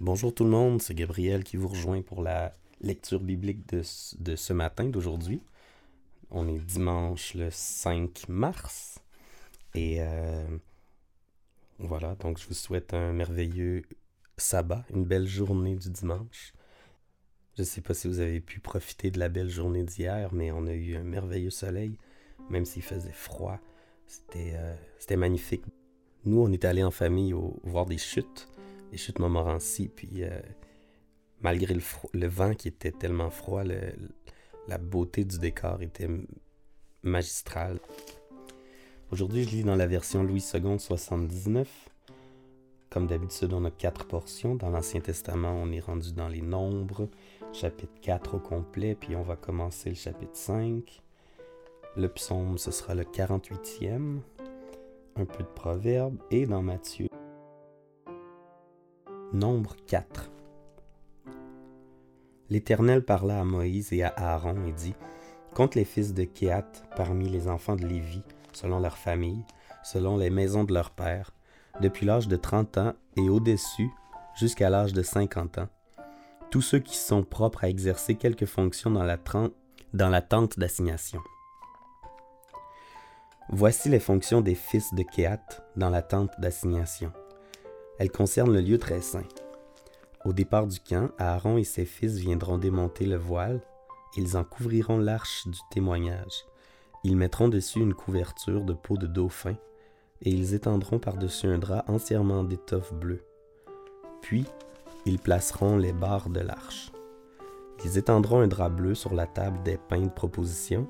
Bonjour tout le monde, c'est Gabriel qui vous rejoint pour la lecture biblique de, ce matin, d'aujourd'hui. On est dimanche le 5 mars. Et euh, voilà, donc je vous souhaite un merveilleux sabbat, une belle journée du dimanche. Je ne sais pas si vous avez pu profiter de la belle journée d'hier, mais on a eu un merveilleux soleil, même s'il faisait froid. C'était euh, magnifique. Nous, on est allés en famille voir des chutes les chutes Montmorency. Puis euh, malgré le, vent qui était tellement froid, la beauté du décor était magistrale. Aujourd'hui, je lis dans la version Louis II 79. Comme d'habitude, on a quatre portions. Dans l'Ancien Testament, on est rendu dans les nombres, chapitre 4 au complet, puis on va commencer le chapitre 5. Le psaume, ce sera le 48e. Un peu de proverbes. Et dans Matthieu, Nombre 4 L'Éternel parla à Moïse et à Aaron et dit Compte les fils de Kéat parmi les enfants de Lévi, selon leur famille, selon les maisons de leur père, depuis l'âge de 30 ans et au-dessus, jusqu'à l'âge de 50 ans, tous ceux qui sont propres à exercer quelque fonction dans la, dans la tente d'assignation. Voici les fonctions des fils de Kéat dans la tente d'assignation. Elle concerne le lieu très saint. Au départ du camp, Aaron et ses fils viendront démonter le voile. Ils en couvriront l'arche du témoignage. Ils mettront dessus une couverture de peau de dauphin, et ils étendront par-dessus un drap entièrement d'étoffe bleue. Puis, ils placeront les barres de l'arche. Ils étendront un drap bleu sur la table des pains de proposition,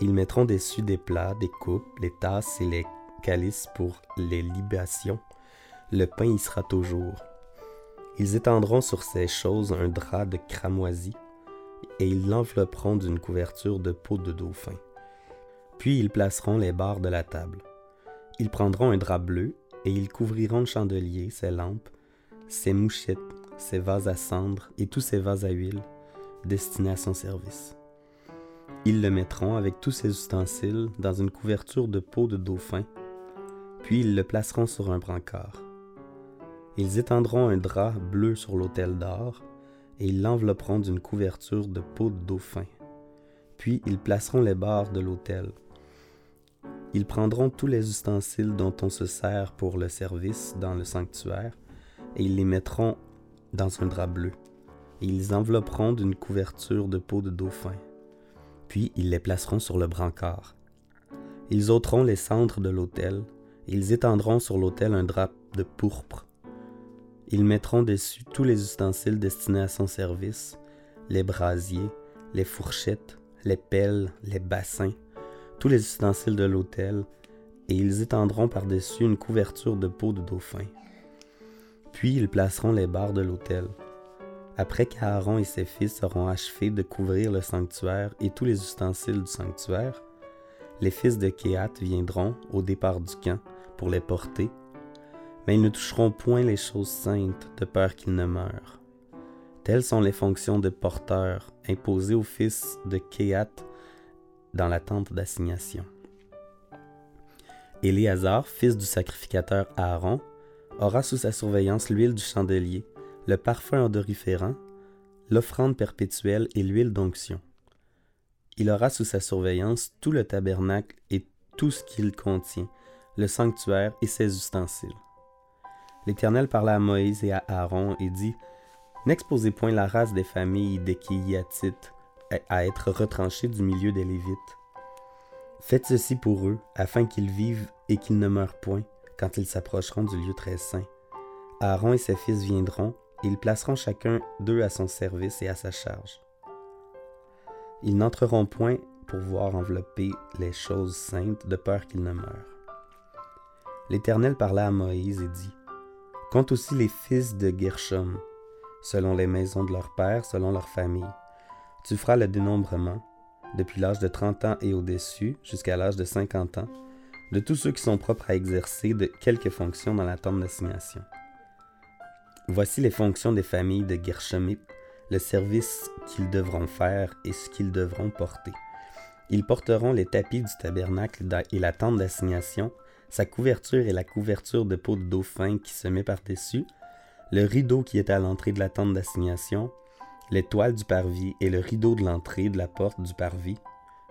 ils mettront dessus des plats, des coupes, les tasses et les calices pour les libations, le pain y sera toujours. Ils étendront sur ces choses un drap de cramoisi, et ils l'envelopperont d'une couverture de peau de dauphin. Puis ils placeront les barres de la table. Ils prendront un drap bleu, et ils couvriront le chandelier, ses lampes, ses mouchettes, ses vases à cendre et tous ses vases à huile, destinés à son service. Ils le mettront avec tous ses ustensiles dans une couverture de peau de dauphin, puis ils le placeront sur un brancard. Ils étendront un drap bleu sur l'autel d'or, et ils l'envelopperont d'une couverture de peau de dauphin. Puis ils placeront les barres de l'autel. Ils prendront tous les ustensiles dont on se sert pour le service dans le sanctuaire, et ils les mettront dans un drap bleu. Ils envelopperont d'une couverture de peau de dauphin. Puis ils les placeront sur le brancard. Ils ôteront les cendres de l'autel, ils étendront sur l'autel un drap de pourpre ils mettront dessus tous les ustensiles destinés à son service, les brasiers, les fourchettes, les pelles, les bassins, tous les ustensiles de l'autel, et ils étendront par-dessus une couverture de peau de dauphin. Puis ils placeront les barres de l'autel. Après qu'Aaron et ses fils auront achevé de couvrir le sanctuaire et tous les ustensiles du sanctuaire, les fils de Kéat viendront au départ du camp pour les porter mais ils ne toucheront point les choses saintes de peur qu'ils ne meurent. Telles sont les fonctions de porteur imposées aux fils de Kéat dans la tente d'assignation. Éléazar, fils du sacrificateur Aaron, aura sous sa surveillance l'huile du chandelier, le parfum odoriférant, l'offrande perpétuelle et l'huile d'onction. Il aura sous sa surveillance tout le tabernacle et tout ce qu'il contient, le sanctuaire et ses ustensiles. L'Éternel parla à Moïse et à Aaron et dit N'exposez point la race des familles des Kéhiatites à être retranchés du milieu des Lévites. Faites ceci pour eux, afin qu'ils vivent et qu'ils ne meurent point quand ils s'approcheront du lieu très saint. Aaron et ses fils viendront, et ils placeront chacun d'eux à son service et à sa charge. Ils n'entreront point pour voir envelopper les choses saintes de peur qu'ils ne meurent. L'Éternel parla à Moïse et dit Compte aussi les fils de Gershom, selon les maisons de leur père, selon leur famille. Tu feras le dénombrement, depuis l'âge de 30 ans et au-dessus, jusqu'à l'âge de 50 ans, de tous ceux qui sont propres à exercer de quelque fonction dans la tente d'assignation. Voici les fonctions des familles de Gershomites, le service qu'ils devront faire et ce qu'ils devront porter. Ils porteront les tapis du tabernacle et la tente d'assignation, sa couverture est la couverture de peau de dauphin qui se met par-dessus, le rideau qui est à l'entrée de la tente d'assignation, les toiles du parvis et le rideau de l'entrée de la porte du parvis,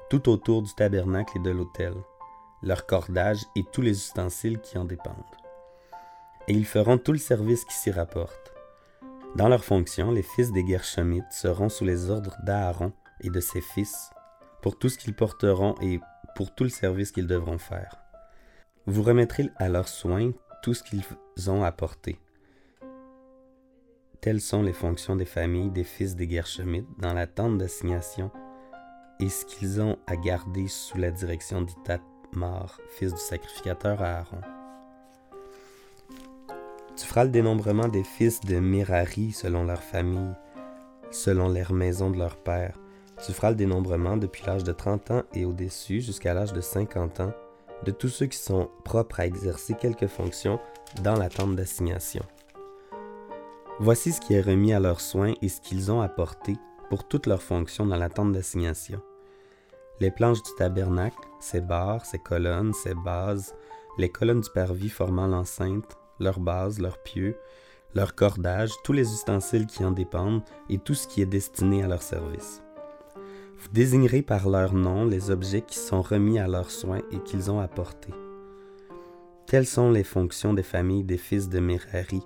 tout autour du tabernacle et de l'autel, leur cordage et tous les ustensiles qui en dépendent. Et ils feront tout le service qui s'y rapporte. Dans leur fonction, les fils des Gershonites seront sous les ordres d'Aaron et de ses fils pour tout ce qu'ils porteront et pour tout le service qu'ils devront faire. Vous remettrez à leurs soins tout ce qu'ils ont apporté. Telles sont les fonctions des familles des fils des Gershonites dans la tente d'assignation et ce qu'ils ont à garder sous la direction d'Itamar, fils du sacrificateur Aaron. Tu feras le dénombrement des fils de Mirari selon leur famille, selon leur maison de leur père. Tu feras le dénombrement depuis l'âge de 30 ans et au-dessus jusqu'à l'âge de 50 ans de tous ceux qui sont propres à exercer quelque fonction dans la tente d'assignation. Voici ce qui est remis à leurs soins et ce qu'ils ont apporté pour toutes leurs fonctions dans la tente d'assignation. Les planches du tabernacle, ses barres, ses colonnes, ses bases, les colonnes du parvis formant l'enceinte, leurs bases, leurs pieux, leur cordage, tous les ustensiles qui en dépendent et tout ce qui est destiné à leur service. Vous désignerez par leur nom les objets qui sont remis à leurs soins et qu'ils ont apportés. Telles sont les fonctions des familles des fils de Merari,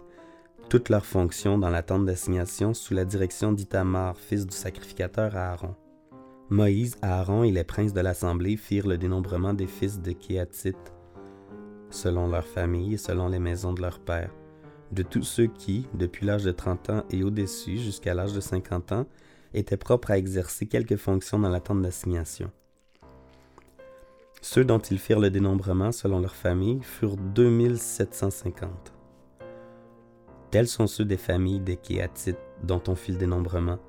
toutes leurs fonctions dans la tente d'assignation sous la direction d'Itamar, fils du sacrificateur Aaron. Moïse, Aaron et les princes de l'assemblée firent le dénombrement des fils de Kéatit, selon leurs familles et selon les maisons de leurs pères, de tous ceux qui, depuis l'âge de 30 ans et au-dessus jusqu'à l'âge de 50 ans, étaient propres à exercer quelque fonction dans la tente d'assignation. Ceux dont ils firent le dénombrement selon leurs familles furent 2750. Tels sont ceux des familles des Kéatites dont on fit le dénombrement,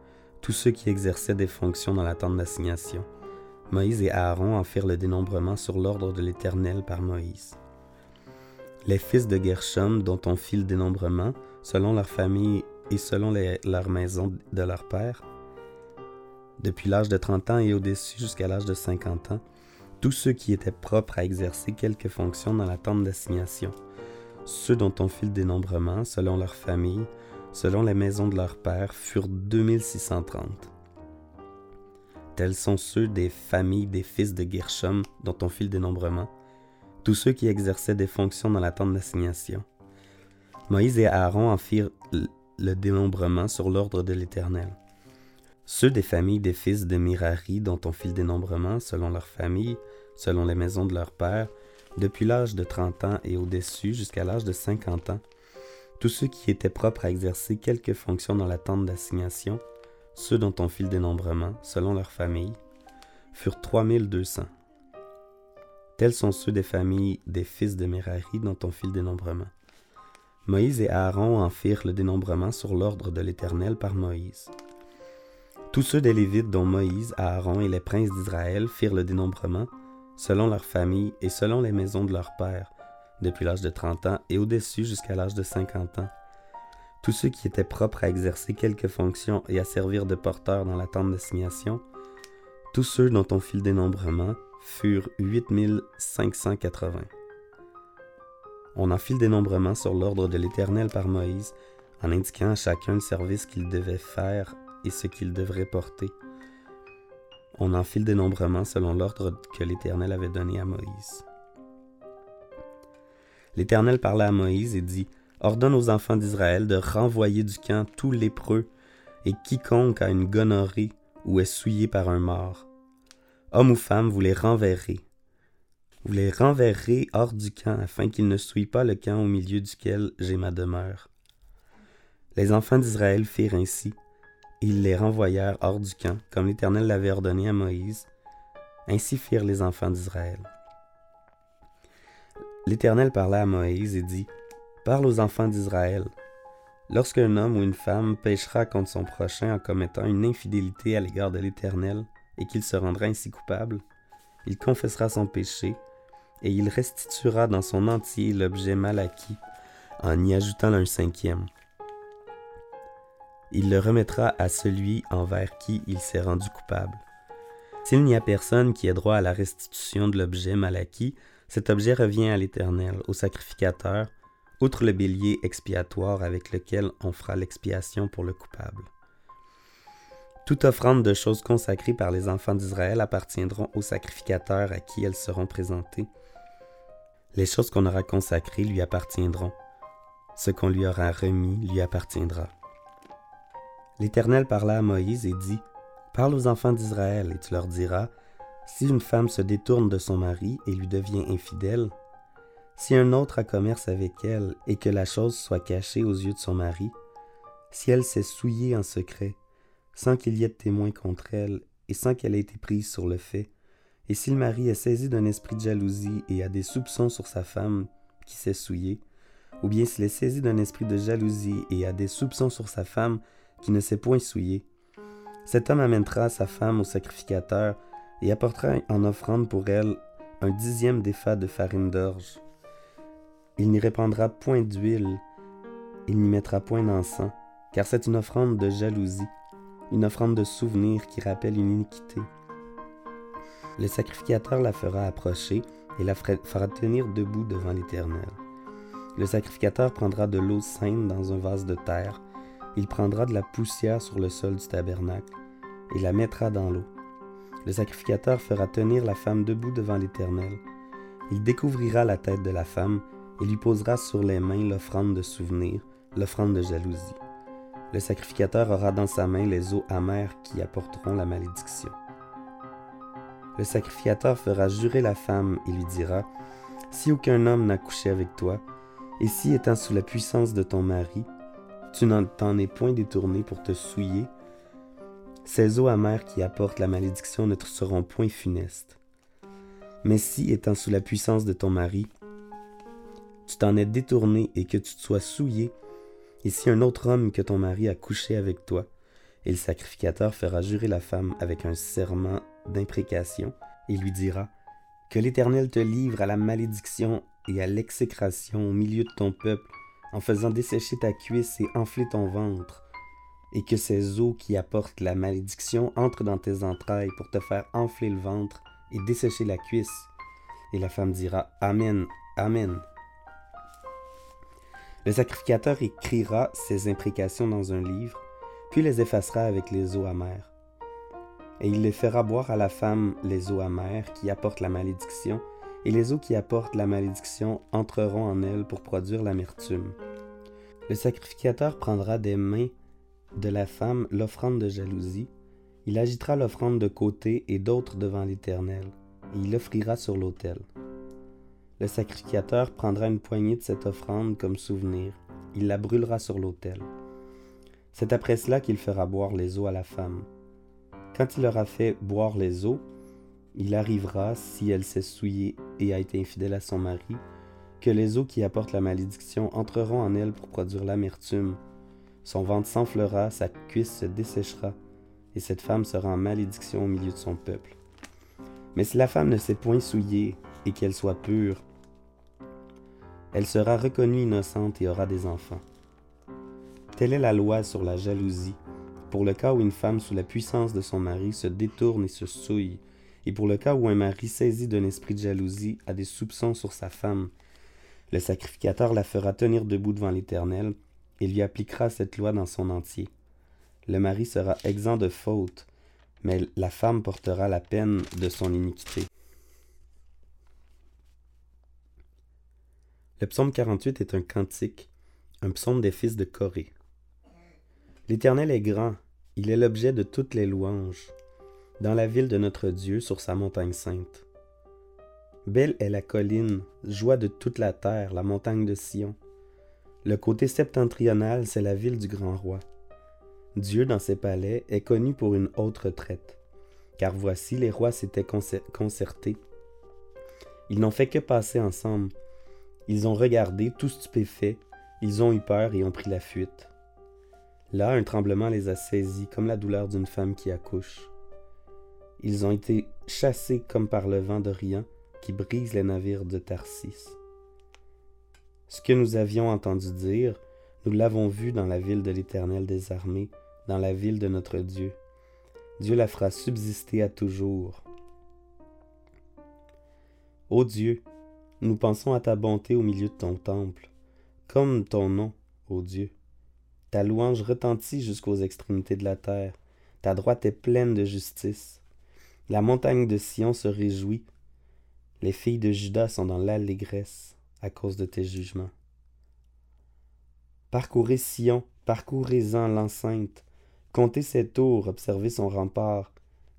tous ceux qui exerçaient des fonctions dans la tente d'assignation. Moïse et Aaron en firent le dénombrement sur l'ordre de l'Éternel par Moïse. Les fils de Gershom dont on fit le dénombrement, selon leur famille et selon leur maison de leur père, depuis l'âge de 30 ans et au-dessus jusqu'à l'âge de 50 ans, tous ceux qui étaient propres à exercer quelque fonction dans la tente d'assignation ceux dont on fit le dénombrement, selon leur famille, selon les maisons de leurs pères, furent 2630. Tels sont ceux des familles des fils de Gershom dont on fit le dénombrement, tous ceux qui exerçaient des fonctions dans la tente d'assignation. Moïse et Aaron en firent le dénombrement sur l'ordre de l'Éternel. Ceux des familles des fils de Mirari dont on fit le dénombrement selon leur famille, selon les maisons de leurs pères, depuis l'âge de 30 ans et au-dessus jusqu'à l'âge de 50 ans, tous ceux qui étaient propres à exercer quelque fonction dans la tente d'assignation, ceux dont on fit le dénombrement, selon leur famille, furent 3200. Tels sont ceux des familles des fils de Merari dont on fit le dénombrement. Moïse et Aaron en firent le dénombrement sur l'ordre de l'Éternel par Moïse. Tous ceux des Lévites dont Moïse, Aaron et les princes d'Israël firent le dénombrement selon leur famille et selon les maisons de leur père, depuis l'âge de 30 ans et au-dessus jusqu'à l'âge de 50 ans. Tous ceux qui étaient propres à exercer quelque fonction et à servir de porteurs dans la tente d'assignation, tous ceux dont on fit le dénombrement furent 8580. On en fit le dénombrement sur l'ordre de l'Éternel par Moïse, en indiquant à chacun le service qu'il devait faire et ce qu'il devrait porter on en fit dénombrement selon l'ordre que l'Éternel avait donné à Moïse. L'Éternel parla à Moïse et dit, Ordonne aux enfants d'Israël de renvoyer du camp tous lépreux et quiconque a une gonorrhée ou est souillé par un mort. Homme ou femme, vous les renverrez. Vous les renverrez hors du camp afin qu'ils ne souillent pas le camp au milieu duquel j'ai ma demeure. Les enfants d'Israël firent ainsi, ils les renvoyèrent hors du camp, comme l'Éternel l'avait ordonné à Moïse. Ainsi firent les enfants d'Israël. L'Éternel parla à Moïse et dit, Parle aux enfants d'Israël. Lorsqu'un homme ou une femme péchera contre son prochain en commettant une infidélité à l'égard de l'Éternel, et qu'il se rendra ainsi coupable, il confessera son péché, et il restituera dans son entier l'objet mal acquis, en y ajoutant un cinquième il le remettra à celui envers qui il s'est rendu coupable. S'il n'y a personne qui ait droit à la restitution de l'objet mal acquis, cet objet revient à l'Éternel, au sacrificateur, outre le bélier expiatoire avec lequel on fera l'expiation pour le coupable. Toute offrande de choses consacrées par les enfants d'Israël appartiendront aux sacrificateurs à qui elles seront présentées. Les choses qu'on aura consacrées lui appartiendront. Ce qu'on lui aura remis lui appartiendra. L'Éternel parla à Moïse et dit, Parle aux enfants d'Israël et tu leur diras, Si une femme se détourne de son mari et lui devient infidèle, si un autre a commerce avec elle et que la chose soit cachée aux yeux de son mari, si elle s'est souillée en secret, sans qu'il y ait de témoin contre elle et sans qu'elle ait été prise sur le fait, et si le mari est saisi d'un esprit de jalousie et a des soupçons sur sa femme qui s'est souillée, ou bien s'il est saisi d'un esprit de jalousie et a des soupçons sur sa femme qui ne s'est point souillée, cet homme amènera sa femme au sacrificateur et apportera en offrande pour elle un dixième d'effat de farine d'orge. Il n'y répandra point d'huile, il n'y mettra point d'encens, car c'est une offrande de jalousie, une offrande de souvenir qui rappelle une iniquité. Le sacrificateur la fera approcher et la fera tenir debout devant l'Éternel. Le sacrificateur prendra de l'eau sainte dans un vase de terre, il prendra de la poussière sur le sol du tabernacle et la mettra dans l'eau. Le sacrificateur fera tenir la femme debout devant l'Éternel. Il découvrira la tête de la femme et lui posera sur les mains l'offrande de souvenir, l'offrande de jalousie. Le sacrificateur aura dans sa main les eaux amères qui apporteront la malédiction. Le sacrificateur fera jurer la femme et lui dira, Si aucun homme n'a couché avec toi, et si étant sous la puissance de ton mari, tu n'en t'en es point détourné pour te souiller, ces eaux amères qui apportent la malédiction ne te seront point funestes. Mais si, étant sous la puissance de ton mari, tu t'en es détourné et que tu te sois souillé, et si un autre homme que ton mari a couché avec toi, et le sacrificateur fera jurer la femme avec un serment d'imprécation, et lui dira, Que l'Éternel te livre à la malédiction et à l'exécration au milieu de ton peuple, en faisant dessécher ta cuisse et enfler ton ventre, et que ces eaux qui apportent la malédiction entrent dans tes entrailles pour te faire enfler le ventre et dessécher la cuisse. Et la femme dira, Amen, Amen. Le sacrificateur écrira ces imprécations dans un livre, puis les effacera avec les eaux amères. Et il les fera boire à la femme les eaux amères qui apportent la malédiction, et les eaux qui apportent la malédiction entreront en elle pour produire l'amertume. Le sacrificateur prendra des mains de la femme l'offrande de jalousie, il agitera l'offrande de côté et d'autres devant l'Éternel, et il l'offrira sur l'autel. Le sacrificateur prendra une poignée de cette offrande comme souvenir. Il la brûlera sur l'autel. C'est après cela qu'il fera boire les eaux à la femme. Quand il aura fait boire les eaux, il arrivera, si elle s'est souillée et a été infidèle à son mari, que les eaux qui apportent la malédiction entreront en elle pour produire l'amertume. Son ventre s'enflera, sa cuisse se desséchera, et cette femme sera en malédiction au milieu de son peuple. Mais si la femme ne s'est point souillée et qu'elle soit pure, elle sera reconnue innocente et aura des enfants. Telle est la loi sur la jalousie, pour le cas où une femme sous la puissance de son mari se détourne et se souille, et pour le cas où un mari saisi d'un esprit de jalousie a des soupçons sur sa femme. Le sacrificateur la fera tenir debout devant l'Éternel, et lui appliquera cette loi dans son entier. Le mari sera exempt de faute, mais la femme portera la peine de son iniquité. Le psaume 48 est un cantique, un psaume des fils de Corée. L'Éternel est grand, il est l'objet de toutes les louanges, dans la ville de notre Dieu sur sa montagne sainte. Belle est la colline, joie de toute la terre, la montagne de Sion. Le côté septentrional, c'est la ville du grand roi. Dieu, dans ses palais, est connu pour une haute retraite, car voici les rois s'étaient concertés. Ils n'ont fait que passer ensemble, ils ont regardé, tout stupéfaits, ils ont eu peur et ont pris la fuite. Là, un tremblement les a saisis, comme la douleur d'une femme qui accouche. Ils ont été chassés comme par le vent d'Orient qui brise les navires de Tarsis. Ce que nous avions entendu dire, nous l'avons vu dans la ville de l'Éternel des armées, dans la ville de notre Dieu. Dieu la fera subsister à toujours. Ô Dieu, nous pensons à ta bonté au milieu de ton temple, comme ton nom, ô Dieu. Ta louange retentit jusqu'aux extrémités de la terre. Ta droite est pleine de justice. La montagne de Sion se réjouit. Les filles de Judas sont dans l'allégresse à cause de tes jugements. Parcourez Sion, parcourez-en l'enceinte, comptez ses tours, observez son rempart,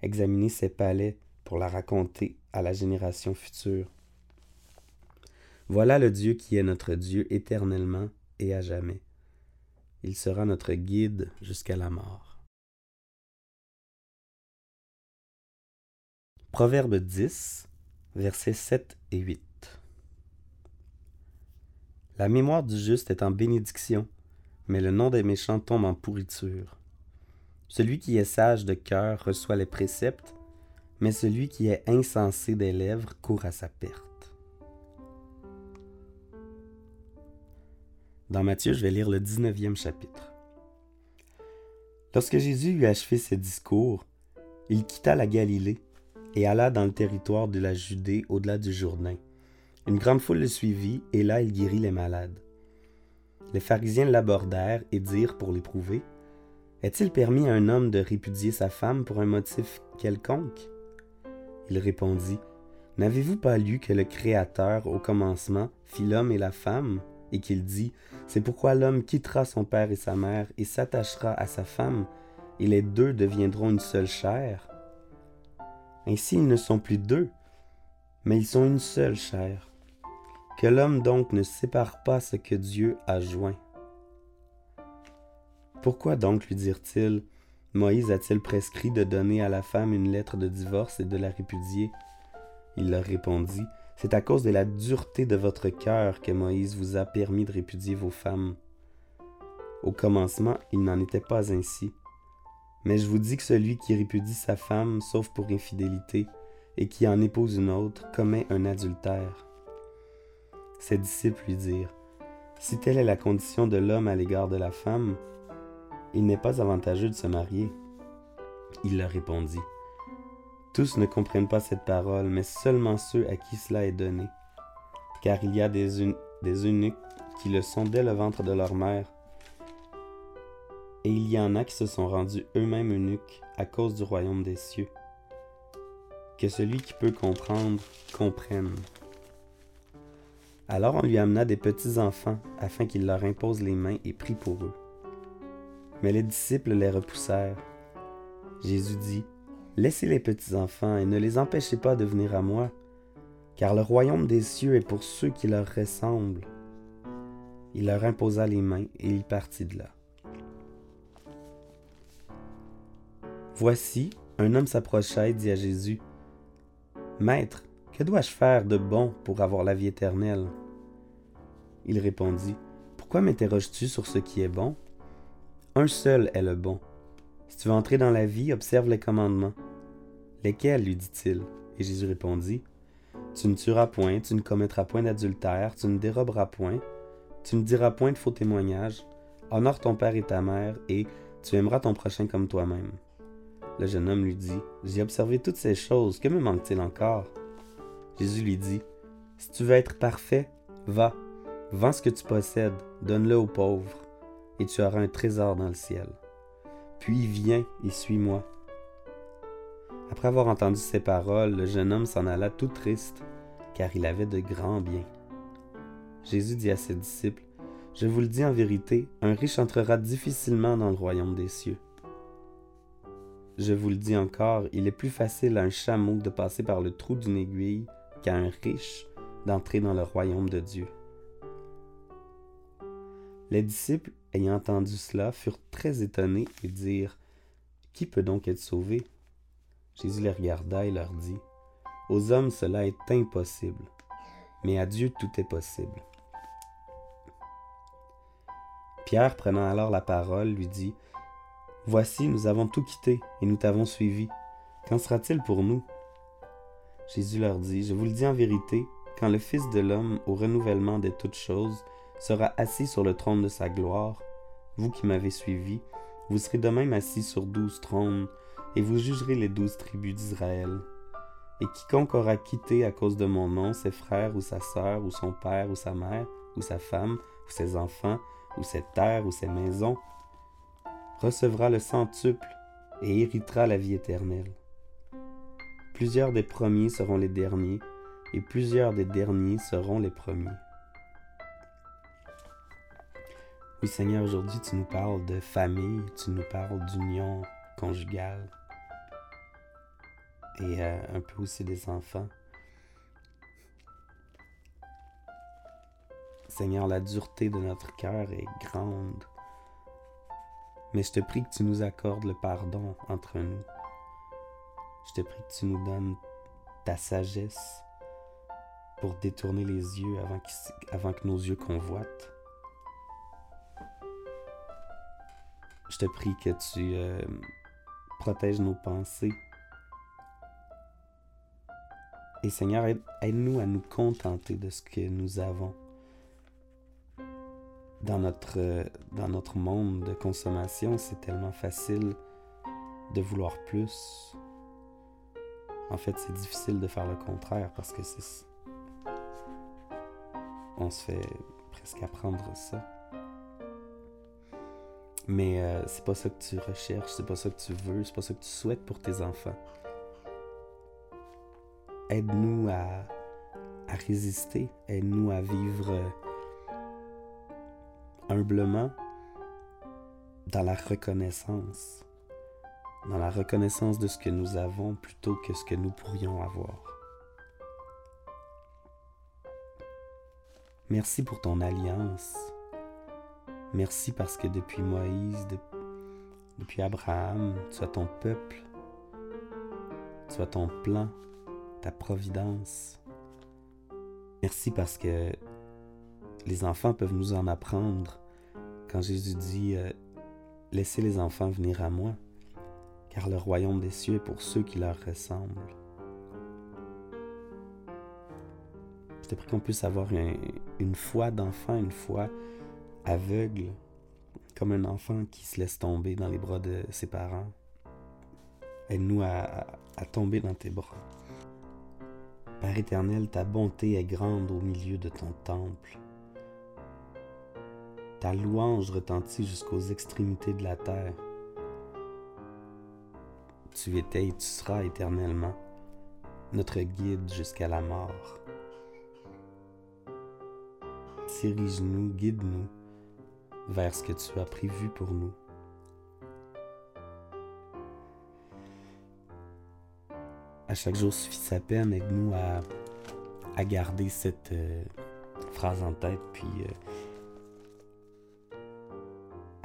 examinez ses palais pour la raconter à la génération future. Voilà le Dieu qui est notre Dieu éternellement et à jamais. Il sera notre guide jusqu'à la mort. Proverbe 10, versets 7 et 8. La mémoire du juste est en bénédiction, mais le nom des méchants tombe en pourriture. Celui qui est sage de cœur reçoit les préceptes, mais celui qui est insensé des lèvres court à sa perte. Dans Matthieu, je vais lire le 19e chapitre. Lorsque Jésus eut achevé ses discours, il quitta la Galilée et alla dans le territoire de la Judée au-delà du Jourdain. Une grande foule le suivit et là il guérit les malades. Les pharisiens l'abordèrent et dirent pour l'éprouver Est-il permis à un homme de répudier sa femme pour un motif quelconque Il répondit N'avez-vous pas lu que le Créateur, au commencement, fit l'homme et la femme et qu'il dit, C'est pourquoi l'homme quittera son père et sa mère et s'attachera à sa femme, et les deux deviendront une seule chair. Ainsi ils ne sont plus deux, mais ils sont une seule chair. Que l'homme donc ne sépare pas ce que Dieu a joint. Pourquoi donc lui dirent-ils, Moïse a-t-il prescrit de donner à la femme une lettre de divorce et de la répudier? Il leur répondit, c'est à cause de la dureté de votre cœur que Moïse vous a permis de répudier vos femmes. Au commencement, il n'en était pas ainsi. Mais je vous dis que celui qui répudie sa femme, sauf pour infidélité, et qui en épouse une autre, commet un adultère. Ses disciples lui dirent, Si telle est la condition de l'homme à l'égard de la femme, il n'est pas avantageux de se marier. Il leur répondit, tous ne comprennent pas cette parole, mais seulement ceux à qui cela est donné. Car il y a des, eunuques qui le sont dès le ventre de leur mère, et il y en a qui se sont rendus eux-mêmes eunuques à cause du royaume des cieux. Que celui qui peut comprendre comprenne. Alors on lui amena des petits-enfants afin qu'il leur impose les mains et prie pour eux. Mais les disciples les repoussèrent. Jésus dit, Laissez les petits enfants et ne les empêchez pas de venir à moi, car le royaume des cieux est pour ceux qui leur ressemblent. Il leur imposa les mains et il partit de là. Voici, un homme s'approcha et dit à Jésus, Maître, que dois-je faire de bon pour avoir la vie éternelle Il répondit, Pourquoi m'interroges-tu sur ce qui est bon? Un seul est le bon. Si tu veux entrer dans la vie, observe les commandements. Lesquels lui dit-il Et Jésus répondit Tu ne tueras point, tu ne commettras point d'adultère, tu ne déroberas point, tu ne diras point de faux témoignages, honore ton père et ta mère, et tu aimeras ton prochain comme toi-même. Le jeune homme lui dit J'ai observé toutes ces choses, que me manque-t-il encore Jésus lui dit Si tu veux être parfait, va, vends ce que tu possèdes, donne-le aux pauvres, et tu auras un trésor dans le ciel. Puis viens et suis-moi. Après avoir entendu ces paroles, le jeune homme s'en alla tout triste, car il avait de grands biens. Jésus dit à ses disciples, Je vous le dis en vérité, un riche entrera difficilement dans le royaume des cieux. Je vous le dis encore, il est plus facile à un chameau de passer par le trou d'une aiguille qu'à un riche d'entrer dans le royaume de Dieu. Les disciples, ayant entendu cela, furent très étonnés et dirent, Qui peut donc être sauvé Jésus les regarda et leur dit, Aux hommes cela est impossible, mais à Dieu tout est possible. Pierre, prenant alors la parole, lui dit, Voici, nous avons tout quitté et nous t'avons suivi. Qu'en sera-t-il pour nous? Jésus leur dit, Je vous le dis en vérité, quand le Fils de l'homme, au renouvellement de toutes choses, sera assis sur le trône de sa gloire, vous qui m'avez suivi, vous serez de même assis sur douze trônes, et vous jugerez les douze tribus d'Israël. Et quiconque aura quitté à cause de mon nom ses frères ou sa sœur ou son père ou sa mère ou sa femme, ou ses enfants, ou cette terre, ou ses maisons, recevra le centuple et héritera la vie éternelle. Plusieurs des premiers seront les derniers, et plusieurs des derniers seront les premiers. Oui Seigneur, aujourd'hui tu nous parles de famille, tu nous parles d'union conjugale et euh, un peu aussi des enfants. Seigneur, la dureté de notre cœur est grande. Mais je te prie que tu nous accordes le pardon entre nous. Je te prie que tu nous donnes ta sagesse pour détourner les yeux avant, que nos yeux convoitent. Je te prie que tu euh, protèges nos pensées. Et Seigneur, aide-nous à nous contenter de ce que nous avons dans notre, dans notre monde de consommation, c'est tellement facile de vouloir plus. En fait, c'est difficile de faire le contraire parce que. On se fait presque apprendre ça. Mais euh, c'est pas ça que tu recherches, c'est pas ça que tu veux, c'est pas ça que tu souhaites pour tes enfants. Aide-nous à, à résister, aide-nous à vivre humblement dans la reconnaissance, dans la reconnaissance de ce que nous avons plutôt que ce que nous pourrions avoir. Merci pour ton alliance. Merci parce que depuis Moïse, depuis Abraham, tu as ton peuple, tu as ton plan, ta providence. Merci parce que les enfants peuvent nous en apprendre quand Jésus dit euh, Laissez les enfants venir à moi, car le royaume des cieux est pour ceux qui leur ressemblent. Je te prie qu'on puisse avoir une foi d'enfant, une foi aveugle, comme un enfant qui se laisse tomber dans les bras de ses parents. Aide-nous à, à tomber dans tes bras. Père éternel, ta bonté est grande au milieu de ton temple. Ta louange retentit jusqu'aux extrémités de la terre. Tu étais et tu seras éternellement notre guide jusqu'à la mort. Dirige-nous, guide-nous vers ce que tu as prévu pour nous. À chaque jour suffit sa peine, aide-nous à, garder cette euh, phrase en tête, puis euh,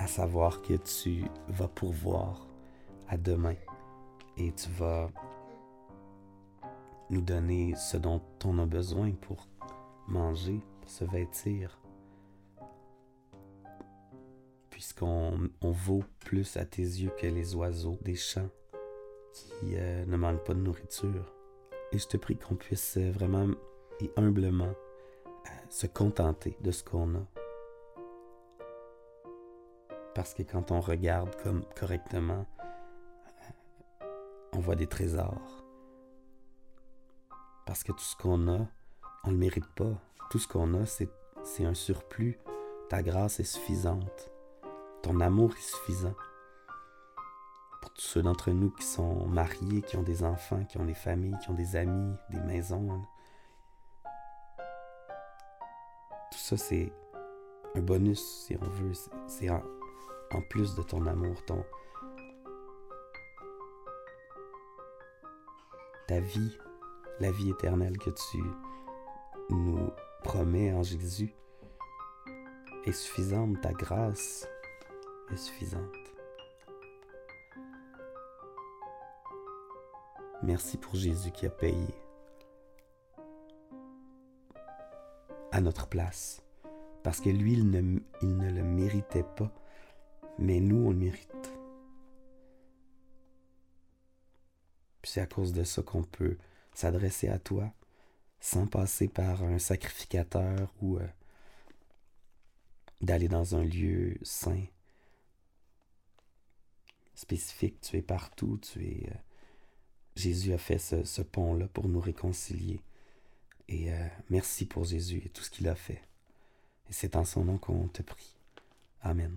à savoir que tu vas pourvoir à demain et tu vas nous donner ce dont on a besoin pour manger, pour se vêtir, puisqu'on vaut plus à tes yeux que les oiseaux des champs qui euh, ne manquent pas de nourriture. Et je te prie qu'on puisse vraiment et humblement euh, se contenter de ce qu'on a parce que quand on regarde correctement, on voit des trésors. Parce que tout ce qu'on a, on ne le mérite pas. Tout ce qu'on a, c'est, un surplus. Ta grâce est suffisante. Ton amour est suffisant. Pour tous ceux d'entre nous qui sont mariés, qui ont des enfants, qui ont des familles, qui ont des amis, des maisons. Tout ça, c'est un bonus, si on veut. C'est en plus de ton amour, ta vie, la vie éternelle que tu nous promets en Jésus est suffisante, ta grâce est suffisante. Merci pour Jésus qui a payé à notre place, parce que lui, il ne le méritait pas mais nous, on le mérite. C'est à cause de ça qu'on peut s'adresser à toi sans passer par un sacrificateur ou euh, d'aller dans un lieu saint, spécifique. Tu es partout, tu es... Euh, Jésus a fait ce, pont-là pour nous réconcilier. Et euh, merci pour Jésus et tout ce qu'il a fait. Et c'est en son nom qu'on te prie. Amen.